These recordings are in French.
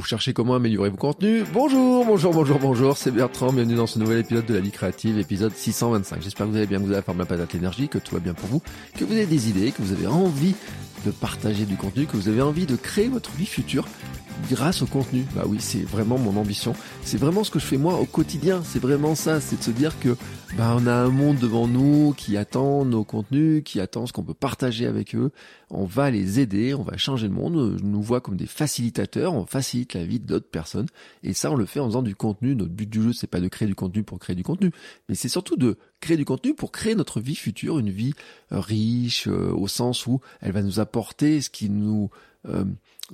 Vous cherchez comment améliorer vos contenus Bonjour, bonjour, bonjour, bonjour, c'est Bertrand, bienvenue dans ce nouvel épisode de la vie créative, épisode 625. J'espère que vous allez bien, que vous avez la forme la patate l'énergie, que tout va bien pour vous, que vous avez des idées, que vous avez envie de partager du contenu, que vous avez envie de créer votre vie future grâce au contenu. Bah oui, c'est vraiment mon ambition. C'est vraiment ce que je fais moi au quotidien. C'est vraiment ça. C'est de se dire que bah on a un monde devant nous qui attend nos contenus, qui attend ce qu'on peut partager avec eux. On va les aider, on va changer le monde. Je nous vois comme des facilitateurs. On facilite la vie d'autres personnes. Et ça, on le fait en faisant du contenu. Notre but du jeu, c'est pas de créer du contenu pour créer du contenu, mais c'est surtout de créer du contenu pour créer notre vie future, une vie euh, riche euh, au sens où elle va nous apporter ce qui nous euh,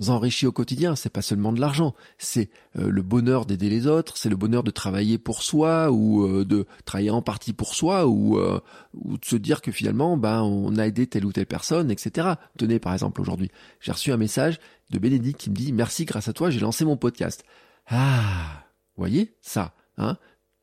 enrichit au quotidien. C'est pas seulement de l'argent, c'est euh, le bonheur d'aider les autres, c'est le bonheur de travailler pour soi ou euh, de travailler en partie pour soi ou, ou de se dire que finalement, ben, on a aidé telle ou telle personne, etc. Tenez, par exemple, aujourd'hui, j'ai reçu un message de Bénédicte qui me dit merci, grâce à toi, j'ai lancé mon podcast. Ah, voyez ça, hein?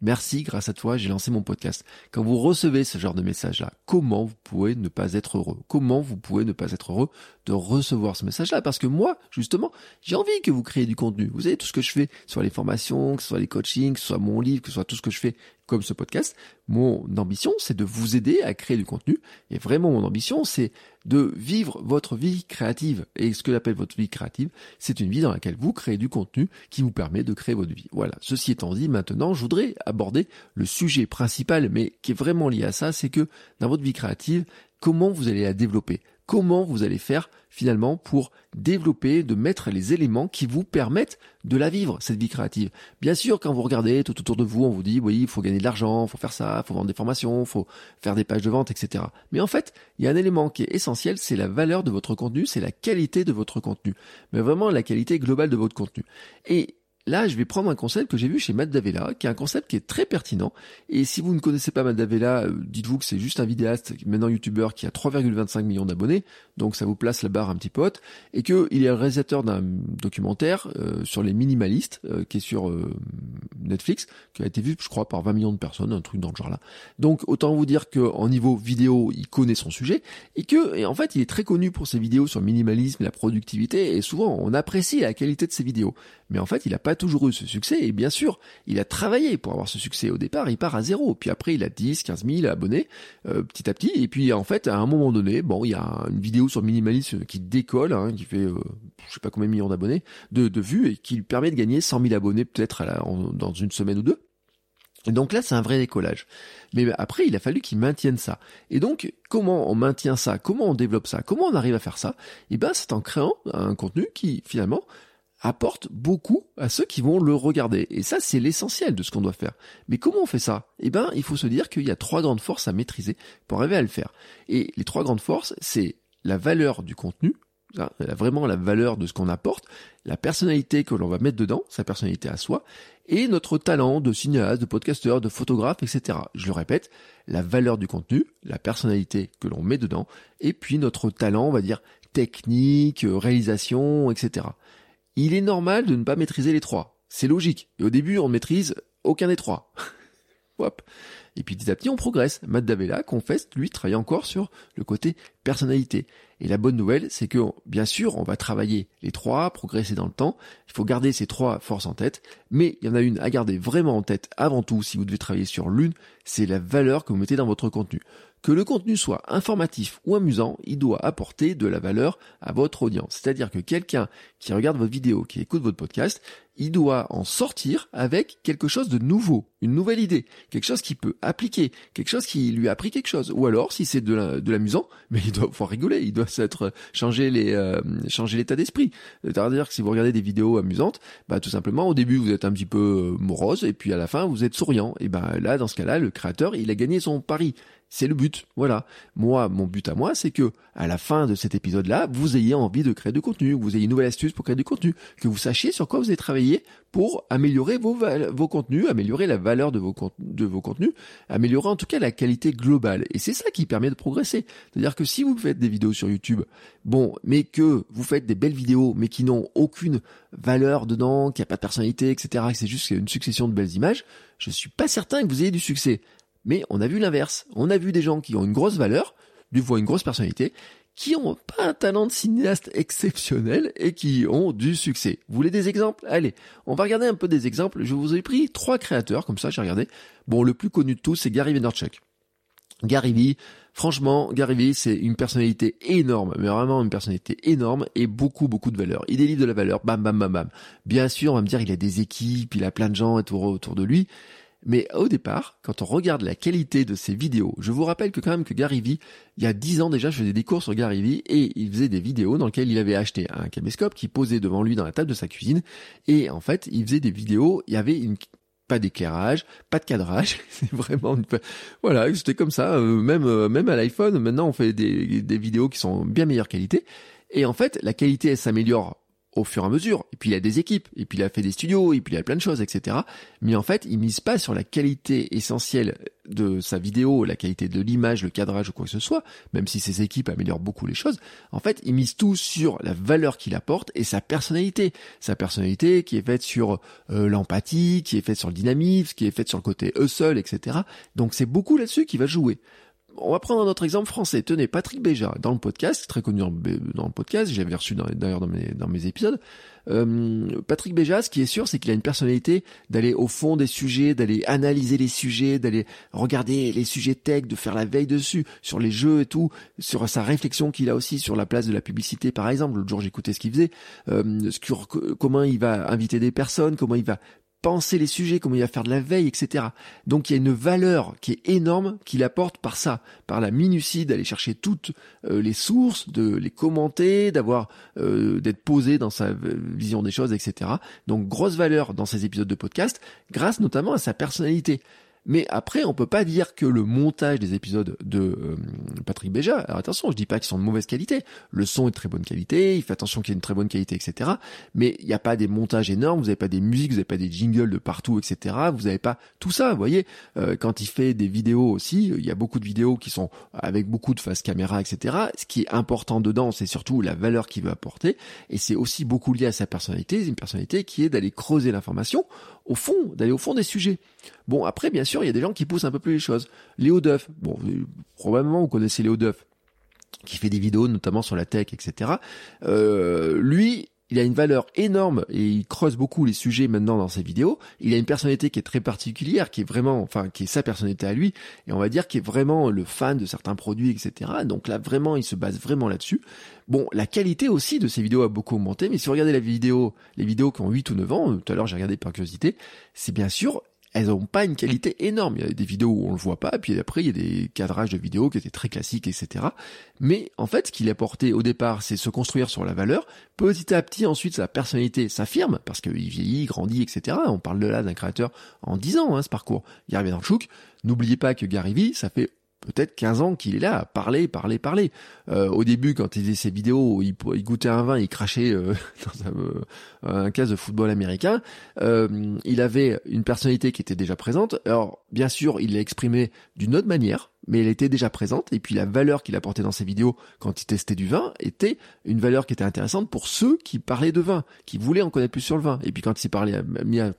Merci, grâce à toi, j'ai lancé mon podcast. Quand vous recevez ce genre de message-là, comment vous pouvez ne pas être heureux? Comment vous pouvez ne pas être heureux de recevoir ce message-là? Parce que moi, justement, j'ai envie que vous créez du contenu. Vous savez, tout ce que je fais, soit les formations, que ce soit les coachings, que ce soit mon livre, que ce soit tout ce que je fais comme ce podcast, mon ambition, c'est de vous aider à créer du contenu. Et vraiment, mon ambition, c'est de vivre votre vie créative. Et ce que j'appelle votre vie créative, c'est une vie dans laquelle vous créez du contenu qui vous permet de créer votre vie. Voilà. Ceci étant dit, maintenant, je voudrais aborder le sujet principal, mais qui est vraiment lié à ça, c'est que dans votre vie créative, comment vous allez la développer? Comment vous allez faire finalement pour développer, de mettre les éléments qui vous permettent de la vivre, cette vie créative. Bien sûr, quand vous regardez tout autour de vous, on vous dit, oui, il faut gagner de l'argent, il faut faire ça, il faut vendre des formations, il faut faire des pages de vente, etc. Mais en fait, il y a un élément qui est essentiel, c'est la valeur de votre contenu, c'est la qualité de votre contenu. Mais vraiment la qualité globale de votre contenu. Et Là, je vais prendre un concept que j'ai vu chez Matt Davella, qui est un concept qui est très pertinent. Et si vous ne connaissez pas Matt Davella, euh, dites-vous que c'est juste un vidéaste, maintenant youtubeur, qui a 3,25 millions d'abonnés, donc ça vous place la barre un petit peu et qu'il est le réalisateur d'un documentaire euh, sur les minimalistes, euh, qui est sur Netflix, qui a été vu, je crois, par 20 millions de personnes, un truc dans le genre là. Donc autant vous dire qu'en niveau vidéo, il connaît son sujet, et que, et en fait, il est très connu pour ses vidéos sur le minimalisme la productivité, et souvent on apprécie la qualité de ses vidéos. Mais en fait, il n'a pas toujours eu ce succès, et bien sûr, il a travaillé pour avoir ce succès. Au départ, il part à zéro, puis après, il a 10, 15 000 abonnés, euh, petit à petit, et puis en fait, à un moment donné, bon, il y a une vidéo sur minimalisme qui décolle, hein, qui fait, euh, je sais pas combien de millions d'abonnés, de, vues, et qui lui permet de gagner 100 000 abonnés peut-être dans une semaine ou deux. Et donc là, c'est un vrai décollage. Mais après, il a fallu qu'il maintienne ça. Et donc, comment on maintient ça? Comment on développe ça? Comment on arrive à faire ça? Eh ben, c'est en créant un contenu qui, finalement, apporte beaucoup à ceux qui vont le regarder. Et ça, c'est l'essentiel de ce qu'on doit faire. Mais comment on fait ça? Eh ben, il faut se dire qu'il y a trois grandes forces à maîtriser pour arriver à le faire. Et les trois grandes forces, c'est la valeur du contenu, vraiment la valeur de ce qu'on apporte, la personnalité que l'on va mettre dedans, sa personnalité à soi, et notre talent de cinéaste, de podcasteur, de photographe, etc. Je le répète, la valeur du contenu, la personnalité que l'on met dedans, et puis notre talent, on va dire, technique, réalisation, etc il est normal de ne pas maîtriser les trois. C'est logique. Et au début, on ne maîtrise aucun des trois. Hop. Et puis petit à petit, on progresse. Matt Davella confesse, lui, travaille encore sur le côté personnalité. Et la bonne nouvelle, c'est que, bien sûr, on va travailler les trois, progresser dans le temps. Il faut garder ces trois forces en tête. Mais il y en a une à garder vraiment en tête avant tout, si vous devez travailler sur l'une, c'est la valeur que vous mettez dans votre contenu. Que le contenu soit informatif ou amusant, il doit apporter de la valeur à votre audience. C'est-à-dire que quelqu'un qui regarde votre vidéo, qui écoute votre podcast, il doit en sortir avec quelque chose de nouveau, une nouvelle idée, quelque chose qui peut appliquer, quelque chose qui lui a appris quelque chose. Ou alors, si c'est de l'amusant, mais il doit pouvoir rigoler, il doit s'être euh, changer l'état d'esprit. C'est-à-dire que si vous regardez des vidéos amusantes, bah tout simplement au début vous êtes un petit peu euh, morose et puis à la fin vous êtes souriant. Et ben là dans ce cas-là, le créateur il a gagné son pari. C'est le but. Voilà. Moi, mon but à moi, c'est que, à la fin de cet épisode-là, vous ayez envie de créer du contenu, que vous ayez une nouvelle astuce pour créer du contenu, que vous sachiez sur quoi vous allez travailler devriez pour améliorer vos, contenus, améliorer la valeur de vos, de vos contenus, améliorer en tout cas la qualité globale. Et c'est ça qui permet de progresser. C'est-à-dire que si vous faites des vidéos sur YouTube, bon, mais que vous faites des belles vidéos, mais qui n'ont aucune valeur dedans, qui a pas de personnalité, etc., que c'est juste une succession de belles images, je suis pas certain que vous ayez du succès. Mais on a vu l'inverse. On a vu des gens qui ont une grosse valeur, du fois une grosse personnalité, qui ont pas un talent de cinéaste exceptionnel et qui ont du succès. Vous voulez des exemples? Allez, on va regarder un peu des exemples. Je vous ai pris trois créateurs, comme ça j'ai regardé. Bon, le plus connu de tous, c'est Gary Vaynerchuk. Gary Vee, franchement, Gary Vee, c'est une personnalité énorme, mais vraiment une personnalité énorme et beaucoup, beaucoup de valeur. Il délivre de la valeur, bam, bam, bam, bam. Bien sûr, on va me dire, il a des équipes, il a plein de gens autour de lui. Mais au départ, quand on regarde la qualité de ses vidéos, je vous rappelle que quand même que Gary Vee, il y a dix ans déjà, je faisais des cours sur Gary Vee et il faisait des vidéos dans lesquelles il avait acheté un caméscope qui posait devant lui dans la table de sa cuisine et en fait, il faisait des vidéos, il y avait pas d'éclairage, pas de cadrage, c'est vraiment une... voilà, c'était comme ça, euh, même euh, même à l'iPhone, maintenant on fait des, des vidéos qui sont bien meilleure qualité et en fait, la qualité elle s'améliore au fur et à mesure. Et puis il a des équipes, et puis il a fait des studios, et puis il a plein de choses, etc. Mais en fait, il mise pas sur la qualité essentielle de sa vidéo, la qualité de l'image, le cadrage ou quoi que ce soit, même si ses équipes améliorent beaucoup les choses. En fait, il mise tout sur la valeur qu'il apporte et sa personnalité. Sa personnalité qui est faite sur euh, l'empathie, qui est faite sur le dynamisme, qui est faite sur le côté seul, etc. Donc c'est beaucoup là-dessus qu'il va jouer on va prendre un autre exemple français. Tenez, Patrick Béja, dans le podcast, très connu dans le podcast, j'avais reçu d'ailleurs dans mes, épisodes. Euh, Patrick Béja, ce qui est sûr, c'est qu'il a une personnalité d'aller au fond des sujets, d'aller analyser les sujets, d'aller regarder les sujets tech, de faire la veille dessus, sur les jeux et tout, sur sa réflexion qu'il a aussi sur la place de la publicité, par exemple. L'autre jour, j'écoutais ce qu'il faisait, euh, comment il va inviter des personnes, comment il va penser les sujets, comment il va faire de la veille, etc. Donc il y a une valeur qui est énorme qu'il apporte par ça, par la minutie d'aller chercher toutes euh, les sources, de les commenter, d'avoir euh, d'être posé dans sa vision des choses, etc. Donc grosse valeur dans ces épisodes de podcast, grâce notamment à sa personnalité. Mais après, on peut pas dire que le montage des épisodes de euh, Patrick Béja, alors attention, je dis pas qu'ils sont de mauvaise qualité. Le son est de très bonne qualité, il fait attention qu'il y ait une très bonne qualité, etc. Mais il n'y a pas des montages énormes, vous n'avez pas des musiques, vous n'avez pas des jingles de partout, etc. Vous n'avez pas tout ça, vous voyez. Euh, quand il fait des vidéos aussi, il y a beaucoup de vidéos qui sont avec beaucoup de face caméra, etc. Ce qui est important dedans, c'est surtout la valeur qu'il veut apporter. Et c'est aussi beaucoup lié à sa personnalité, une personnalité qui est d'aller creuser l'information au fond, d'aller au fond des sujets. Bon, après, bien sûr, il y a des gens qui poussent un peu plus les choses. Léo Duff, bon, probablement vous connaissez Léo Duff, qui fait des vidéos notamment sur la tech, etc. Euh, lui, il a une valeur énorme et il creuse beaucoup les sujets maintenant dans ses vidéos. Il a une personnalité qui est très particulière, qui est vraiment, enfin, qui est sa personnalité à lui, et on va dire qui est vraiment le fan de certains produits, etc. Donc là, vraiment, il se base vraiment là-dessus. Bon, la qualité aussi de ces vidéos a beaucoup augmenté, mais si vous regardez la vidéo, les vidéos qui ont 8 ou 9 ans, tout à l'heure j'ai regardé par curiosité, c'est bien sûr elles n'ont pas une qualité énorme. Il y a des vidéos où on le voit pas, puis après il y a des cadrages de vidéos qui étaient très classiques, etc. Mais en fait, ce qu'il a porté au départ, c'est se construire sur la valeur. Petit à petit, ensuite, sa personnalité s'affirme, parce qu'il vieillit, grandit, etc. On parle de là d'un créateur en 10 ans, hein, ce parcours. Le chouk. N'oubliez pas que Gary Vee, ça fait peut-être 15 ans qu'il est là, à parler, parler, parler. Euh, au début, quand il faisait ses vidéos, il, goûtait un vin, il crachait euh, dans un, euh, de football américain. Euh, il avait une personnalité qui était déjà présente. Alors, bien sûr, il l'a exprimé d'une autre manière, mais elle était déjà présente. Et puis la valeur qu'il apportait dans ses vidéos quand il testait du vin était une valeur qui était intéressante pour ceux qui parlaient de vin, qui voulaient en connaître plus sur le vin. Et puis quand il s'est parlé, mis à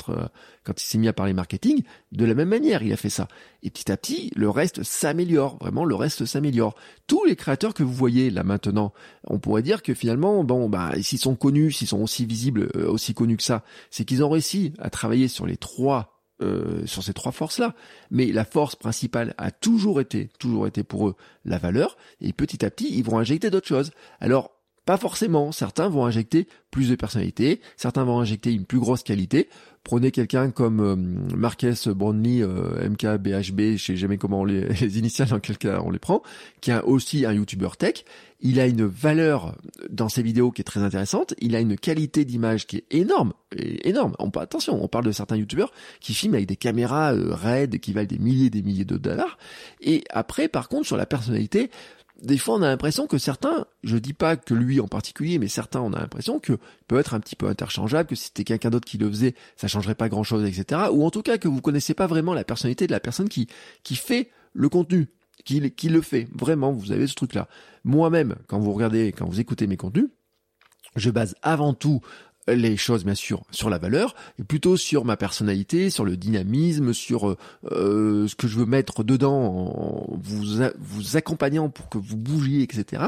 quand il s'est mis à parler marketing, de la même manière, il a fait ça. Et petit à petit, le reste s'améliore. Vraiment, le reste s'améliore. Tous les créateurs que vous voyez là maintenant, on pourrait dire que finalement, bon, bah, s'ils sont connus, s'ils sont aussi visibles, euh, aussi connus que ça, c'est qu'ils ont réussi à travailler sur les trois euh, sur ces trois forces-là. Mais la force principale a toujours été, toujours été pour eux la valeur, et petit à petit, ils vont injecter d'autres choses. Alors, pas forcément. Certains vont injecter plus de personnalité, certains vont injecter une plus grosse qualité. Prenez quelqu'un comme euh, Marques Brownlee, euh, MKBHB, je sais jamais comment on les, les initiales dans quel cas on les prend, qui est aussi un YouTuber tech. Il a une valeur dans ses vidéos qui est très intéressante. Il a une qualité d'image qui est énorme, énorme. On, attention, on parle de certains YouTubers qui filment avec des caméras euh, raides qui valent des milliers des milliers de dollars. Et après, par contre, sur la personnalité, des fois on a l'impression que certains, je dis pas que lui en particulier, mais certains on a l'impression que peut être un petit peu interchangeable, que si c'était quelqu'un d'autre qui le faisait, ça changerait pas grand chose, etc. Ou en tout cas que vous connaissez pas vraiment la personnalité de la personne qui, qui fait le contenu, qui, qui le fait. Vraiment, vous avez ce truc-là. Moi-même, quand vous regardez, quand vous écoutez mes contenus, je base avant tout les choses bien sûr sur la valeur et plutôt sur ma personnalité, sur le dynamisme, sur euh, euh, ce que je veux mettre dedans, en vous vous accompagnant pour que vous bougiez, etc.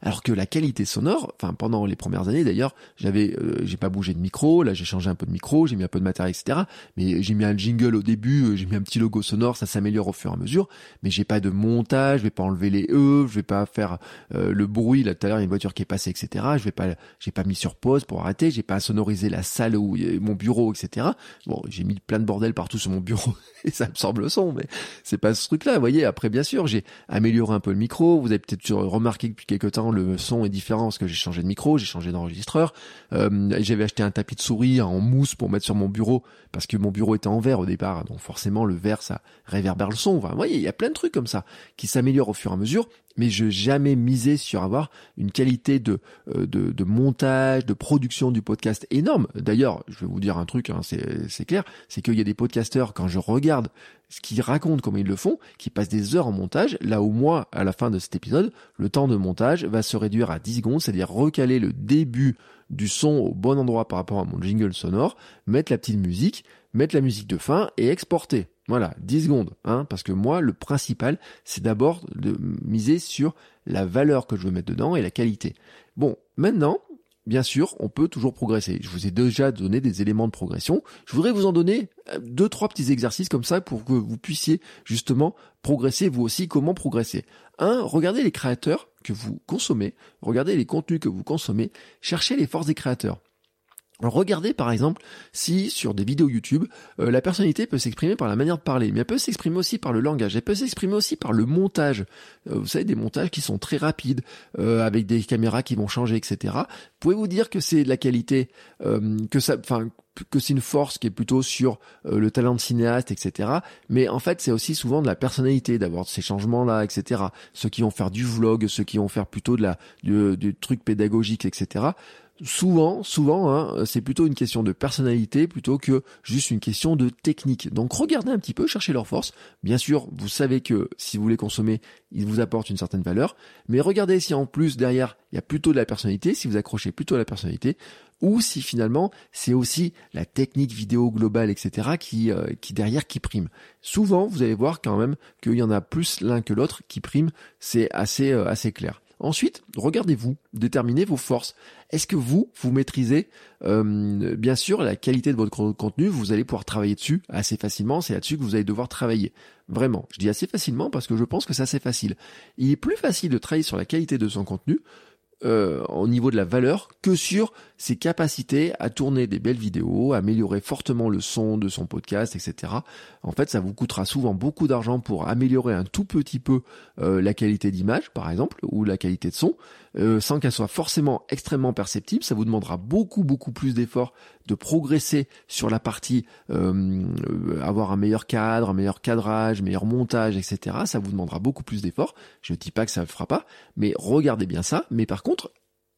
Alors que la qualité sonore, enfin pendant les premières années d'ailleurs, j'avais euh, j'ai pas bougé de micro, là j'ai changé un peu de micro, j'ai mis un peu de matériel, etc. Mais j'ai mis un jingle au début, j'ai mis un petit logo sonore, ça s'améliore au fur et à mesure. Mais j'ai pas de montage, je vais pas enlever les e, je vais pas faire le bruit. Là tout à l'heure il y a une voiture qui est passée, etc. Je vais pas j'ai pas mis sur pause pour arrêter, j'ai pas sonoriser la salle où mon bureau, etc. Bon, j'ai mis plein de bordel partout sur mon bureau et ça absorbe le son, mais c'est pas ce truc-là. Vous voyez, après, bien sûr, j'ai amélioré un peu le micro. Vous avez peut-être remarqué que depuis quelques temps, le son est différent parce que j'ai changé de micro, j'ai changé d'enregistreur. Euh, j'avais acheté un tapis de souris en mousse pour mettre sur mon bureau parce que mon bureau était en verre au départ. Donc forcément, le verre, ça réverbère le son. Vous voyez, il y a plein de trucs comme ça qui s'améliorent au fur et à mesure mais je jamais misé sur avoir une qualité de, euh, de, de, montage, de production du podcast énorme. D'ailleurs, je vais vous dire un truc, hein, c'est clair, c'est qu'il y a des podcasteurs, quand je regarde ce qu'ils racontent, comment ils le font, qui passent des heures en montage, là où moi, à la fin de cet épisode, le temps de montage va se réduire à 10 secondes, c'est-à-dire recaler le début du son au bon endroit par rapport à mon jingle sonore, mettre la petite musique, mettre la musique de fin et exporter. Voilà, 10 secondes, hein, parce que moi, le principal, c'est d'abord de miser sur la valeur que je veux mettre dedans et la qualité. Bon, maintenant, bien sûr, on peut toujours progresser. Je vous ai déjà donné des éléments de progression. Je voudrais vous en donner euh, deux, trois petits exercices comme ça pour que vous puissiez justement progresser vous aussi. Comment progresser Un, regardez les créateurs que vous consommez, regardez les contenus que vous consommez, cherchez les forces des créateurs. Regardez par exemple si sur des vidéos YouTube, euh, la personnalité peut s'exprimer par la manière de parler, mais elle peut s'exprimer aussi par le langage, elle peut s'exprimer aussi par le montage. Euh, vous savez, des montages qui sont très rapides, euh, avec des caméras qui vont changer, etc. Pouvez-vous dire que c'est de la qualité, que ça, enfin, que c'est une force qui est plutôt sur le talent de cinéaste, etc. Mais en fait, c'est aussi souvent de la personnalité d'avoir ces changements-là, etc. Ceux qui vont faire du vlog, ceux qui vont faire plutôt de la du truc pédagogique, etc souvent, souvent, hein, c'est plutôt une question de personnalité plutôt que juste une question de technique. Donc regardez un petit peu, cherchez leur force. Bien sûr, vous savez que si vous les consommez, ils vous apportent une certaine valeur, mais regardez si en plus derrière il y a plutôt de la personnalité, si vous accrochez plutôt à la personnalité, ou si finalement c'est aussi la technique vidéo globale, etc. qui euh, derrière qui prime. Souvent, vous allez voir quand même qu'il y en a plus l'un que l'autre qui prime. C'est assez euh, assez clair. Ensuite, regardez-vous, déterminez vos forces. Est-ce que vous, vous maîtrisez euh, bien sûr la qualité de votre contenu Vous allez pouvoir travailler dessus assez facilement. C'est là-dessus que vous allez devoir travailler. Vraiment, je dis assez facilement parce que je pense que c'est assez facile. Il est plus facile de travailler sur la qualité de son contenu euh, au niveau de la valeur que sur ses capacités à tourner des belles vidéos, améliorer fortement le son de son podcast, etc. En fait, ça vous coûtera souvent beaucoup d'argent pour améliorer un tout petit peu euh, la qualité d'image, par exemple, ou la qualité de son, euh, sans qu'elle soit forcément extrêmement perceptible. Ça vous demandera beaucoup, beaucoup plus d'efforts de progresser sur la partie avoir un meilleur cadre, un meilleur cadrage, meilleur montage, etc. Ça vous demandera beaucoup plus d'efforts. Je ne dis pas que ça ne le fera pas, mais regardez bien ça. Mais par contre,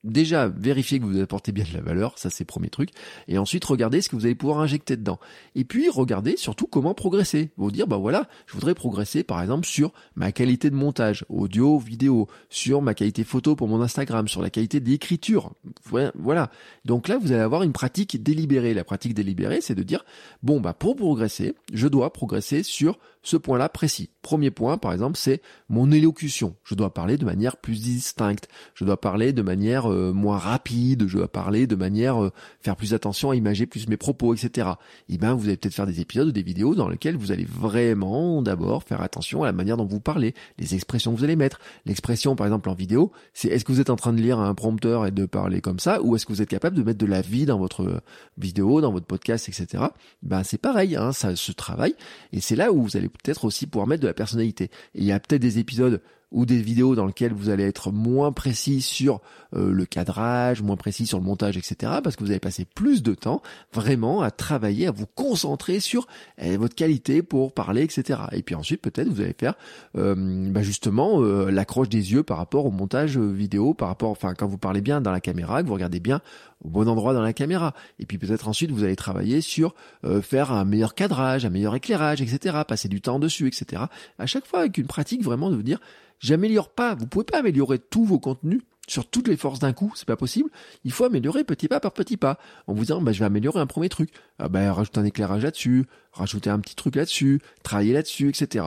déjà vérifiez que vous apportez bien de la valeur, ça c'est le premier truc, et ensuite regardez ce que vous allez pouvoir injecter dedans. Et puis regardez surtout comment progresser. Vous dire bah voilà, je voudrais progresser par exemple sur ma qualité de montage, audio, vidéo, sur ma qualité photo pour mon Instagram, sur la qualité d'écriture. Voilà. Donc là vous allez avoir une pratique délibérée. La pratique délibérée, c'est de dire bon bah pour progresser, je dois progresser sur ce point-là précis. Premier point, par exemple, c'est mon élocution. Je dois parler de manière plus distincte. Je dois parler de manière euh, moins rapide. Je dois parler de manière euh, faire plus attention à imager plus mes propos, etc. Et eh ben, vous allez peut-être faire des épisodes ou des vidéos dans lesquels vous allez vraiment d'abord faire attention à la manière dont vous parlez, les expressions que vous allez mettre. L'expression, par exemple, en vidéo, c'est est-ce que vous êtes en train de lire un prompteur et de parler comme ça, ou est-ce que vous êtes capable de mettre de la vie dans votre vidéo, dans votre podcast, etc. Ben, c'est pareil, hein, ça se travaille. Et c'est là où vous allez peut-être aussi pouvoir mettre de la personnalité. Et il y a peut-être des épisodes ou des vidéos dans lesquelles vous allez être moins précis sur euh, le cadrage, moins précis sur le montage, etc. Parce que vous avez passé plus de temps vraiment à travailler, à vous concentrer sur eh, votre qualité pour parler, etc. Et puis ensuite peut-être vous allez faire euh, bah, justement euh, l'accroche des yeux par rapport au montage vidéo, par rapport, enfin quand vous parlez bien dans la caméra, que vous regardez bien au bon endroit dans la caméra. Et puis peut-être ensuite vous allez travailler sur faire un meilleur cadrage, un meilleur éclairage, etc. Passer du temps dessus, etc. À chaque fois avec une pratique vraiment de vous dire J'améliore pas. Vous pouvez pas améliorer tous vos contenus sur toutes les forces d'un coup, c'est pas possible. Il faut améliorer petit pas par petit pas, en vous disant, bah, je vais améliorer un premier truc. Ah, bah, rajouter un éclairage là-dessus, rajouter un petit truc là-dessus, travailler là-dessus, etc.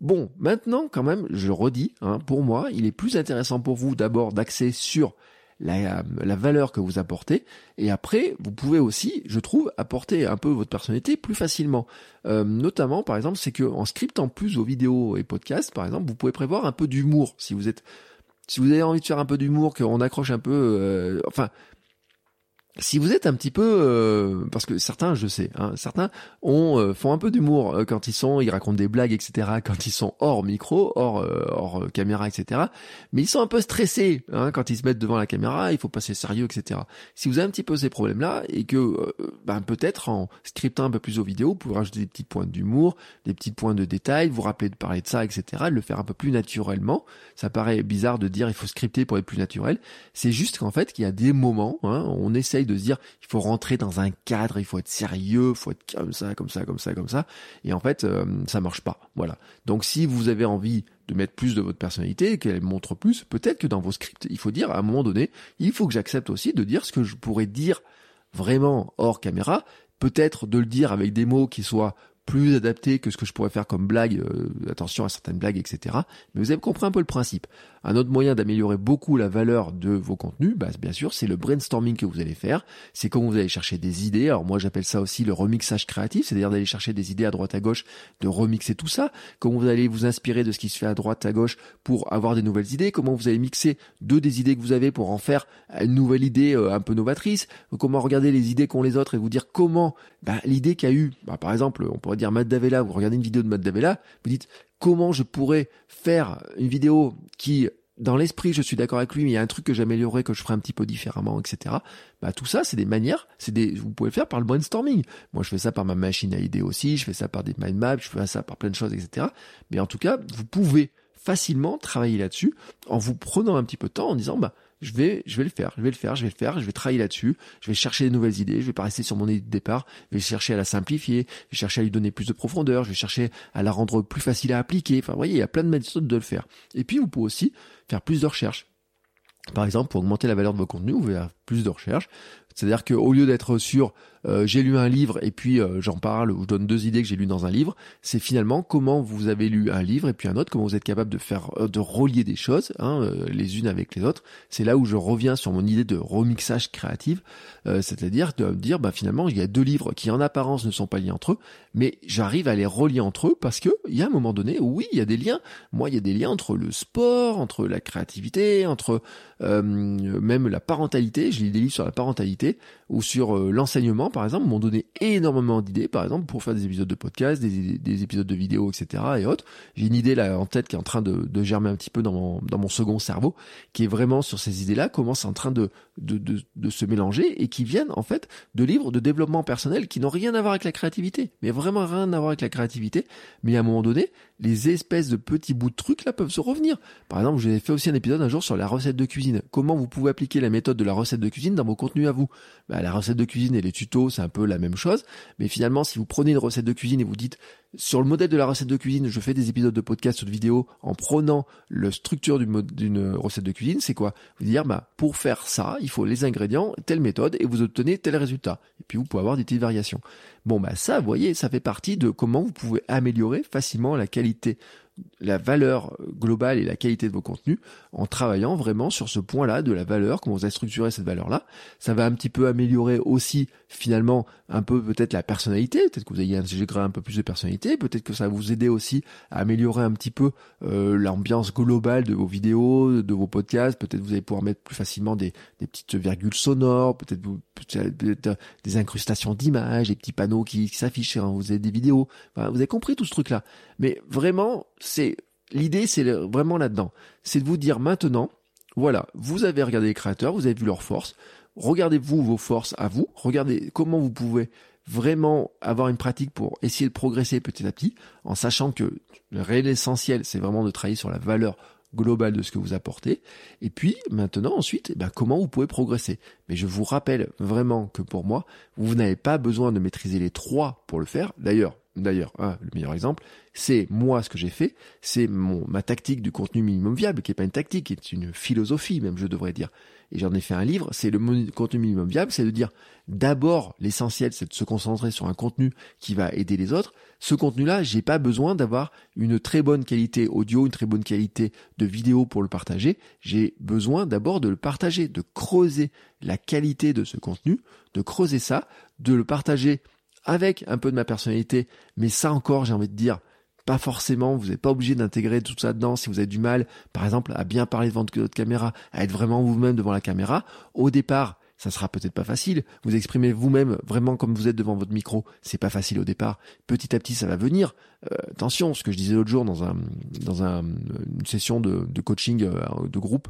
Bon, maintenant, quand même, je redis, hein, pour moi, il est plus intéressant pour vous d'abord d'axer sur la, la, valeur que vous apportez. Et après, vous pouvez aussi, je trouve, apporter un peu votre personnalité plus facilement. Euh, notamment, par exemple, c'est que en scriptant plus vos vidéos et podcasts, par exemple, vous pouvez prévoir un peu d'humour. Si vous êtes, si vous avez envie de faire un peu d'humour, qu'on accroche un peu, euh, enfin, si vous êtes un petit peu, euh, parce que certains, je sais, hein, certains ont euh, font un peu d'humour euh, quand ils sont, ils racontent des blagues, etc. Quand ils sont hors micro, hors hors caméra, etc. Mais ils sont un peu stressés hein, quand ils se mettent devant la caméra. Il faut passer sérieux, etc. Si vous avez un petit peu ces problèmes-là et que, ben, peut-être en scriptant un peu plus aux vidéos, vous pouvez rajouter des petits points d'humour, des petits points de détail, vous rappeler de parler de ça, etc. Le faire un peu plus naturellement. Ça paraît bizarre de dire il faut scripter pour être plus naturel. C'est juste qu'en fait, qu'il y a des moments, hein, on essaye de se dire il faut rentrer dans un cadre, il faut être sérieux, il faut être comme ça, comme ça, comme ça, comme ça. Et en fait, euh, ça marche pas. Voilà. Donc si vous avez envie de mettre plus de votre personnalité, qu'elle montre plus, peut-être que dans vos scripts, il faut dire à un moment donné, il faut que j'accepte aussi de dire ce que je pourrais dire vraiment hors caméra, peut-être de le dire avec des mots qui soient plus adaptés que ce que je pourrais faire comme blague, euh, attention à certaines blagues, etc. Mais vous avez compris un peu le principe. Un autre moyen d'améliorer beaucoup la valeur de vos contenus, bah, bien sûr, c'est le brainstorming que vous allez faire. C'est quand vous allez chercher des idées. Alors moi, j'appelle ça aussi le remixage créatif, c'est-à-dire d'aller chercher des idées à droite à gauche, de remixer tout ça. Comment vous allez vous inspirer de ce qui se fait à droite à gauche pour avoir des nouvelles idées? Comment vous allez mixer deux des idées que vous avez pour en faire une nouvelle idée euh, un peu novatrice? Comment regarder les idées qu'ont les autres et vous dire comment bah, l'idée qu'a eu, bah, par exemple, on pourrait dire Matt Davella. Vous regardez une vidéo de Matt Davella, vous dites comment je pourrais faire une vidéo qui dans l'esprit, je suis d'accord avec lui, mais il y a un truc que j'améliorerais, que je ferais un petit peu différemment, etc. Bah, tout ça, c'est des manières, c'est des, vous pouvez le faire par le brainstorming. Moi, je fais ça par ma machine à idées aussi, je fais ça par des mind maps, je fais ça par plein de choses, etc. Mais en tout cas, vous pouvez facilement travailler là-dessus en vous prenant un petit peu de temps en disant, bah, je vais, je vais le faire, je vais le faire, je vais le faire, je vais travailler là-dessus, je vais chercher des nouvelles idées, je vais pas rester sur mon idée de départ, je vais chercher à la simplifier, je vais chercher à lui donner plus de profondeur, je vais chercher à la rendre plus facile à appliquer. Enfin, vous voyez, il y a plein de méthodes de le faire. Et puis, vous pouvez aussi faire plus de recherches. Par exemple, pour augmenter la valeur de vos contenus, vous pouvez faire plus de recherches. C'est-à-dire qu'au lieu d'être sur euh, j'ai lu un livre et puis euh, j'en parle ou je donne deux idées que j'ai lues dans un livre, c'est finalement comment vous avez lu un livre et puis un autre, comment vous êtes capable de faire euh, de relier des choses hein, les unes avec les autres. C'est là où je reviens sur mon idée de remixage créatif, c'est-à-dire de dire bah finalement il y a deux livres qui en apparence ne sont pas liés entre eux, mais j'arrive à les relier entre eux parce que il y a un moment donné, oui, il y a des liens. Moi, il y a des liens entre le sport, entre la créativité, entre même la parentalité. Je lis des livres sur la parentalité ou sur l'enseignement par exemple, m'ont donné énormément d'idées, par exemple, pour faire des épisodes de podcast, des, épisodes de vidéos, etc. et autres. J'ai une idée là en tête qui est en train de, germer un petit peu dans mon, second cerveau, qui est vraiment sur ces idées-là, comment c'est en train de, se mélanger et qui viennent en fait de livres de développement personnel qui n'ont rien à voir avec la créativité, mais vraiment rien à voir avec la créativité. Mais à un moment donné, les espèces de petits bouts de trucs là peuvent se revenir. Par exemple, j'ai fait aussi un épisode un jour sur la recette de cuisine. Comment vous pouvez appliquer la méthode de la recette de cuisine dans vos contenus à vous bah, La recette de cuisine et les tutos c'est un peu la même chose. Mais finalement, si vous prenez une recette de cuisine et vous dites, sur le modèle de la recette de cuisine, je fais des épisodes de podcast ou de vidéo en prenant la structure d'une recette de cuisine, c'est quoi? Vous dire, bah, pour faire ça, il faut les ingrédients, telle méthode, et vous obtenez tel résultat. Et puis, vous pouvez avoir des petites variations. Bon, bah, ça, vous voyez, ça fait partie de comment vous pouvez améliorer facilement la qualité la valeur globale et la qualité de vos contenus en travaillant vraiment sur ce point-là de la valeur, comment vous avez structuré cette valeur-là. Ça va un petit peu améliorer aussi finalement un peu peut-être la personnalité, peut-être que vous ayez intégré un peu plus de personnalité, peut-être que ça va vous aider aussi à améliorer un petit peu euh, l'ambiance globale de vos vidéos, de vos podcasts, peut-être vous allez pouvoir mettre plus facilement des, petites virgules sonores, peut-être peut des incrustations d'images, des petits panneaux qui, s'affichent, hein, vous avez des vidéos, vous avez compris tout ce truc-là. Mais vraiment, c'est l'idée, c'est vraiment là-dedans. C'est de vous dire maintenant, voilà, vous avez regardé les créateurs, vous avez vu leurs forces, regardez-vous vos forces à vous, regardez comment vous pouvez vraiment avoir une pratique pour essayer de progresser petit à petit, en sachant que le réel essentiel, c'est vraiment de travailler sur la valeur globale de ce que vous apportez. Et puis maintenant, ensuite, eh ben, comment vous pouvez progresser. Mais je vous rappelle vraiment que pour moi, vous n'avez pas besoin de maîtriser les trois pour le faire. D'ailleurs, d'ailleurs, hein, le meilleur exemple, c'est moi ce que j'ai fait, c'est mon ma tactique du contenu minimum viable, qui est pas une tactique, qui est une philosophie même, je devrais dire. Et j'en ai fait un livre, c'est le contenu minimum viable, c'est de dire d'abord l'essentiel, c'est de se concentrer sur un contenu qui va aider les autres. Ce contenu-là, j'ai pas besoin d'avoir une très bonne qualité audio, une très bonne qualité de vidéo pour le partager. J'ai besoin d'abord de le partager, de creuser la qualité de ce contenu, de creuser ça, de le partager avec un peu de ma personnalité, mais ça encore, j'ai envie de dire, pas forcément, vous n'êtes pas obligé d'intégrer tout ça dedans si vous avez du mal, par exemple, à bien parler devant votre caméra, à être vraiment vous-même devant la caméra. Au départ, ça sera peut-être pas facile. Vous exprimez vous-même vraiment comme vous êtes devant votre micro, c'est pas facile au départ. Petit à petit, ça va venir. Euh, attention, ce que je disais l'autre jour dans un dans un, une session de, de coaching euh, de groupe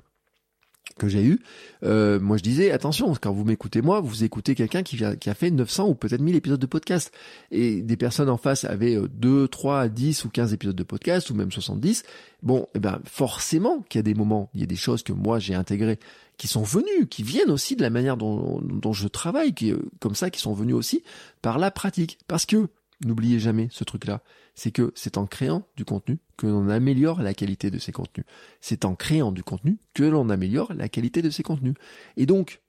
que j'ai eu, euh, moi je disais attention, quand vous m'écoutez moi, vous écoutez quelqu'un qui, qui, a fait 900 ou peut-être 1000 épisodes de podcast et des personnes en face avaient 2, 3, 10 ou 15 épisodes de podcast ou même 70. Bon, eh ben forcément qu'il y a des moments, il y a des choses que moi j'ai intégrées qui sont venues, qui viennent aussi de la manière dont, dont je travaille, qui, comme ça, qui sont venues aussi par la pratique. Parce que N'oubliez jamais ce truc-là. C'est que c'est en créant du contenu que l'on améliore la qualité de ces contenus. C'est en créant du contenu que l'on améliore la qualité de ces contenus. Et donc,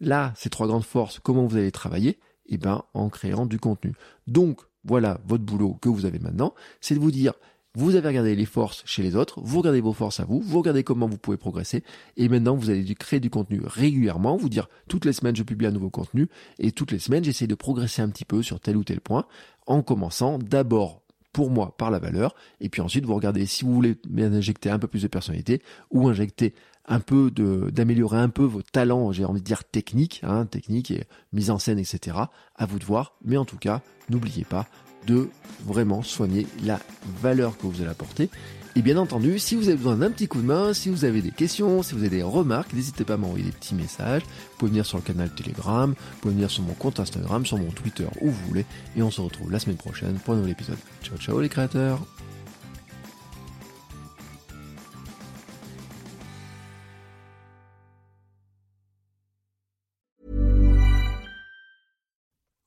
là, ces trois grandes forces, comment vous allez travailler? Eh ben, en créant du contenu. Donc, voilà votre boulot que vous avez maintenant, c'est de vous dire, vous avez regardé les forces chez les autres, vous regardez vos forces à vous, vous regardez comment vous pouvez progresser, et maintenant vous allez créer du contenu régulièrement, vous dire toutes les semaines je publie un nouveau contenu, et toutes les semaines j'essaie de progresser un petit peu sur tel ou tel point, en commençant d'abord pour moi par la valeur, et puis ensuite vous regardez si vous voulez injecter un peu plus de personnalité, ou injecter un peu de d'améliorer un peu vos talents, j'ai envie de dire techniques, hein, technique et mise en scène, etc. À vous de voir, mais en tout cas, n'oubliez pas, de vraiment soigner la valeur que vous allez apporter. Et bien entendu, si vous avez besoin d'un petit coup de main, si vous avez des questions, si vous avez des remarques, n'hésitez pas à m'envoyer des petits messages. Vous pouvez venir sur le canal Telegram, vous pouvez venir sur mon compte Instagram, sur mon Twitter, où vous voulez. Et on se retrouve la semaine prochaine pour un nouvel épisode. Ciao ciao les créateurs